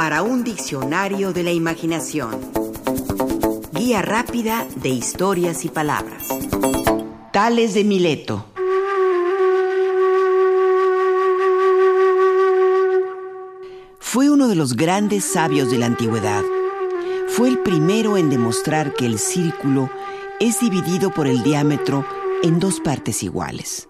para un diccionario de la imaginación. Guía rápida de historias y palabras. Tales de Mileto. Fue uno de los grandes sabios de la antigüedad. Fue el primero en demostrar que el círculo es dividido por el diámetro en dos partes iguales.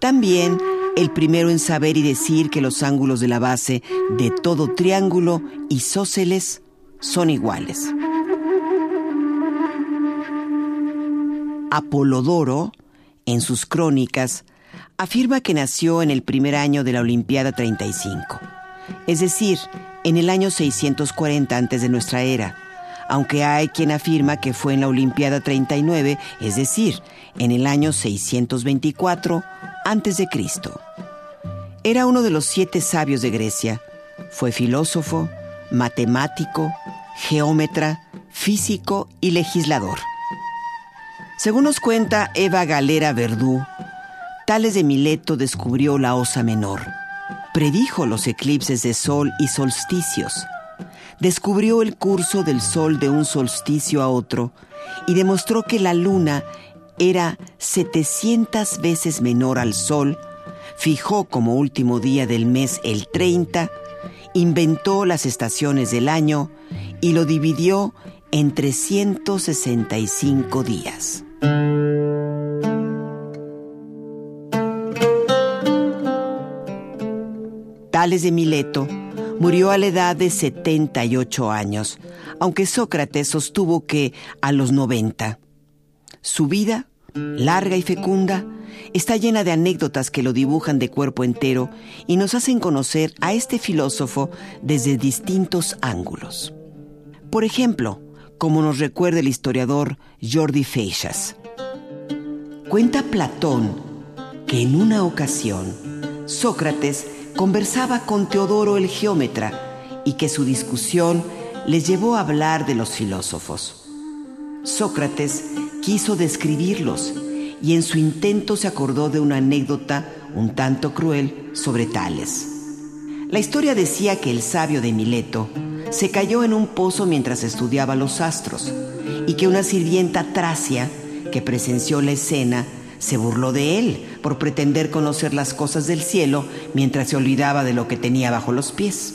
También el primero en saber y decir que los ángulos de la base de todo triángulo isósceles son iguales. Apolodoro, en sus crónicas, afirma que nació en el primer año de la Olimpiada 35, es decir, en el año 640 antes de nuestra era, aunque hay quien afirma que fue en la Olimpiada 39, es decir, en el año 624 antes de Cristo. Era uno de los siete sabios de Grecia. Fue filósofo, matemático, geómetra, físico y legislador. Según nos cuenta Eva Galera Verdú, Tales de Mileto descubrió la Osa Menor, predijo los eclipses de sol y solsticios, descubrió el curso del sol de un solsticio a otro y demostró que la luna era 700 veces menor al sol, fijó como último día del mes el 30, inventó las estaciones del año y lo dividió en 365 días. Tales de Mileto Murió a la edad de 78 años, aunque Sócrates sostuvo que a los 90. Su vida, larga y fecunda, está llena de anécdotas que lo dibujan de cuerpo entero y nos hacen conocer a este filósofo desde distintos ángulos. Por ejemplo, como nos recuerda el historiador Jordi Feixas. Cuenta Platón que en una ocasión Sócrates conversaba con Teodoro el geómetra y que su discusión les llevó a hablar de los filósofos. Sócrates quiso describirlos y en su intento se acordó de una anécdota un tanto cruel sobre Tales. La historia decía que el sabio de Mileto se cayó en un pozo mientras estudiaba los astros y que una sirvienta tracia que presenció la escena se burló de él por pretender conocer las cosas del cielo mientras se olvidaba de lo que tenía bajo los pies.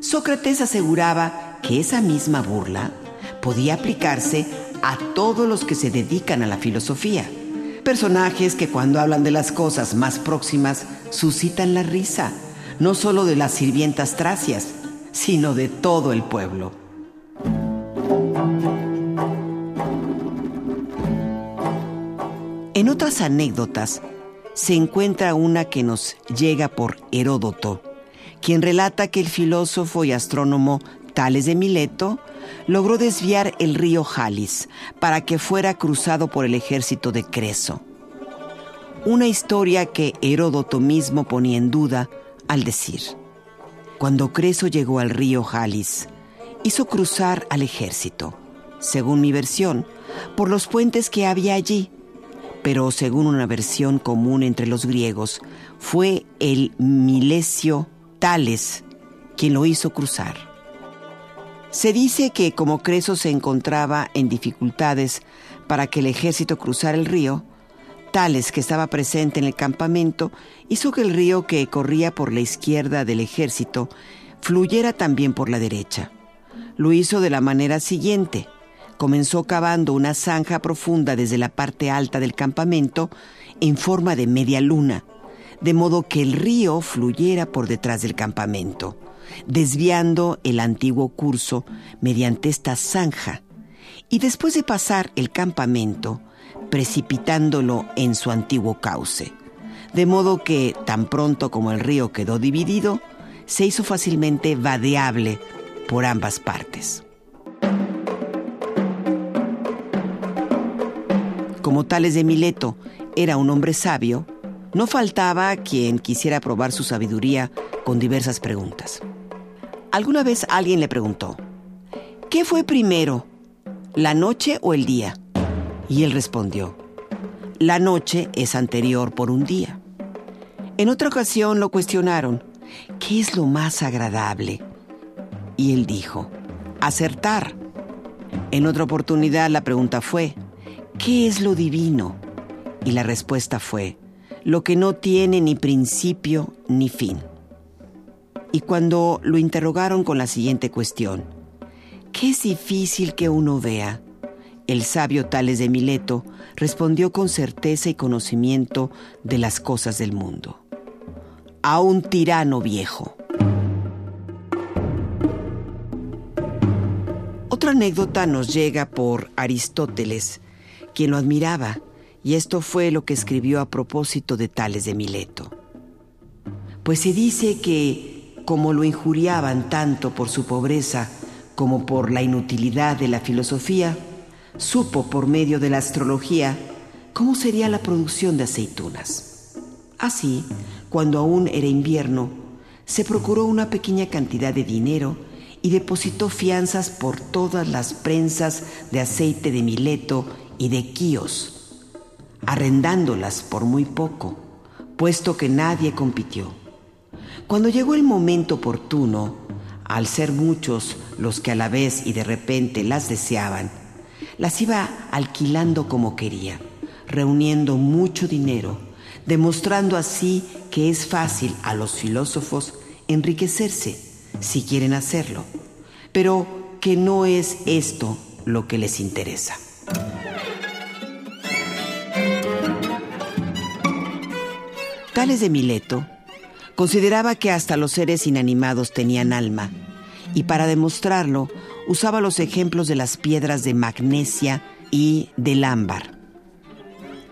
Sócrates aseguraba que esa misma burla podía aplicarse a todos los que se dedican a la filosofía. Personajes que cuando hablan de las cosas más próximas suscitan la risa, no solo de las sirvientas tracias, sino de todo el pueblo. En otras anécdotas se encuentra una que nos llega por Heródoto, quien relata que el filósofo y astrónomo Tales de Mileto logró desviar el río Jalis para que fuera cruzado por el ejército de Creso. Una historia que Heródoto mismo ponía en duda al decir, cuando Creso llegó al río Jalis, hizo cruzar al ejército, según mi versión, por los puentes que había allí pero según una versión común entre los griegos, fue el Milesio Tales quien lo hizo cruzar. Se dice que como Creso se encontraba en dificultades para que el ejército cruzara el río, Tales, que estaba presente en el campamento, hizo que el río que corría por la izquierda del ejército fluyera también por la derecha. Lo hizo de la manera siguiente comenzó cavando una zanja profunda desde la parte alta del campamento en forma de media luna, de modo que el río fluyera por detrás del campamento, desviando el antiguo curso mediante esta zanja, y después de pasar el campamento, precipitándolo en su antiguo cauce, de modo que, tan pronto como el río quedó dividido, se hizo fácilmente vadeable por ambas partes. como Tales de Mileto era un hombre sabio, no faltaba quien quisiera probar su sabiduría con diversas preguntas. Alguna vez alguien le preguntó, ¿qué fue primero, la noche o el día? Y él respondió, la noche es anterior por un día. En otra ocasión lo cuestionaron, ¿qué es lo más agradable? y él dijo, acertar. En otra oportunidad la pregunta fue, ¿qué es lo divino? Y la respuesta fue, lo que no tiene ni principio ni fin. Y cuando lo interrogaron con la siguiente cuestión, ¿qué es difícil que uno vea? El sabio Tales de Mileto respondió con certeza y conocimiento de las cosas del mundo. A un tirano viejo. Otra anécdota nos llega por Aristóteles, quien lo admiraba y esto fue lo que escribió a propósito de Tales de Mileto. Pues se dice que, como lo injuriaban tanto por su pobreza como por la inutilidad de la filosofía, supo por medio de la astrología cómo sería la producción de aceitunas. Así, cuando aún era invierno, se procuró una pequeña cantidad de dinero y depositó fianzas por todas las prensas de aceite de Mileto y de Quíos arrendándolas por muy poco, puesto que nadie compitió. Cuando llegó el momento oportuno, al ser muchos los que a la vez y de repente las deseaban, las iba alquilando como quería, reuniendo mucho dinero, demostrando así que es fácil a los filósofos enriquecerse si quieren hacerlo, pero que no es esto lo que les interesa. Tales de Mileto consideraba que hasta los seres inanimados tenían alma y para demostrarlo usaba los ejemplos de las piedras de magnesia y del ámbar.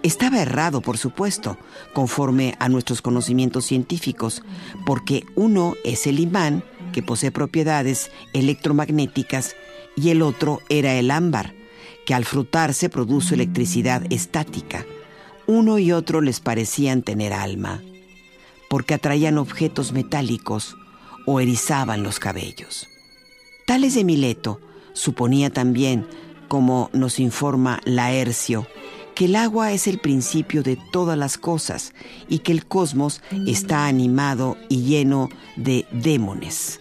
Estaba errado, por supuesto, conforme a nuestros conocimientos científicos, porque uno es el imán, que posee propiedades electromagnéticas, y el otro era el ámbar, que al frutarse produce electricidad estática uno y otro les parecían tener alma, porque atraían objetos metálicos o erizaban los cabellos. Tales de Mileto suponía también, como nos informa Laercio, que el agua es el principio de todas las cosas y que el cosmos está animado y lleno de démones,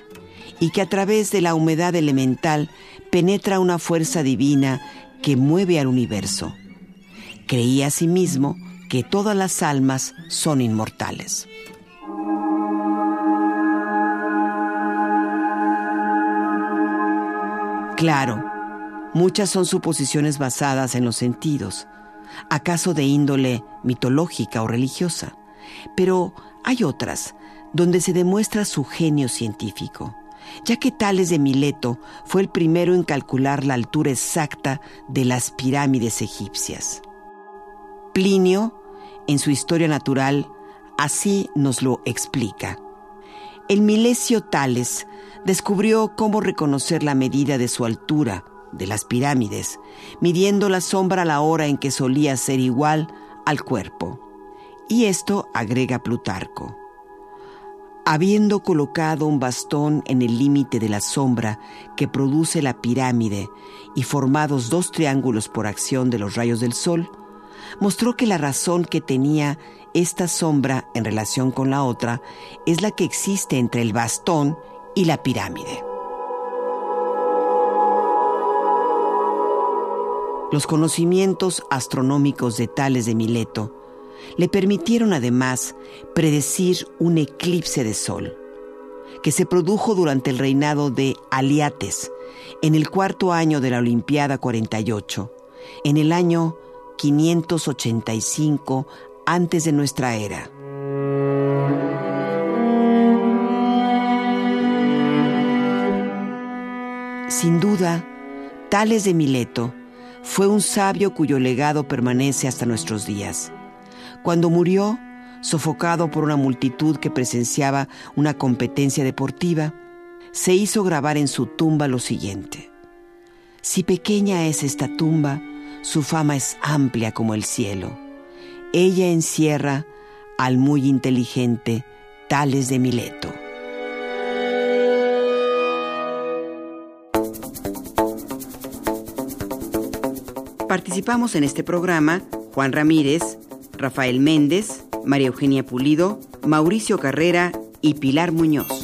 y que a través de la humedad elemental penetra una fuerza divina que mueve al universo creía asimismo que todas las almas son inmortales. Claro, muchas son suposiciones basadas en los sentidos, acaso de índole mitológica o religiosa, pero hay otras donde se demuestra su genio científico, ya que Tales de Mileto fue el primero en calcular la altura exacta de las pirámides egipcias. Plinio, en su historia natural, así nos lo explica. El Milesio Tales descubrió cómo reconocer la medida de su altura, de las pirámides, midiendo la sombra a la hora en que solía ser igual al cuerpo. Y esto agrega Plutarco. Habiendo colocado un bastón en el límite de la sombra que produce la pirámide y formados dos triángulos por acción de los rayos del sol, mostró que la razón que tenía esta sombra en relación con la otra es la que existe entre el bastón y la pirámide. Los conocimientos astronómicos de Tales de Mileto le permitieron además predecir un eclipse de sol, que se produjo durante el reinado de Aliates, en el cuarto año de la Olimpiada 48, en el año 585 antes de nuestra era. Sin duda, Tales de Mileto fue un sabio cuyo legado permanece hasta nuestros días. Cuando murió, sofocado por una multitud que presenciaba una competencia deportiva, se hizo grabar en su tumba lo siguiente. Si pequeña es esta tumba, su fama es amplia como el cielo. Ella encierra al muy inteligente Tales de Mileto. Participamos en este programa Juan Ramírez, Rafael Méndez, María Eugenia Pulido, Mauricio Carrera y Pilar Muñoz.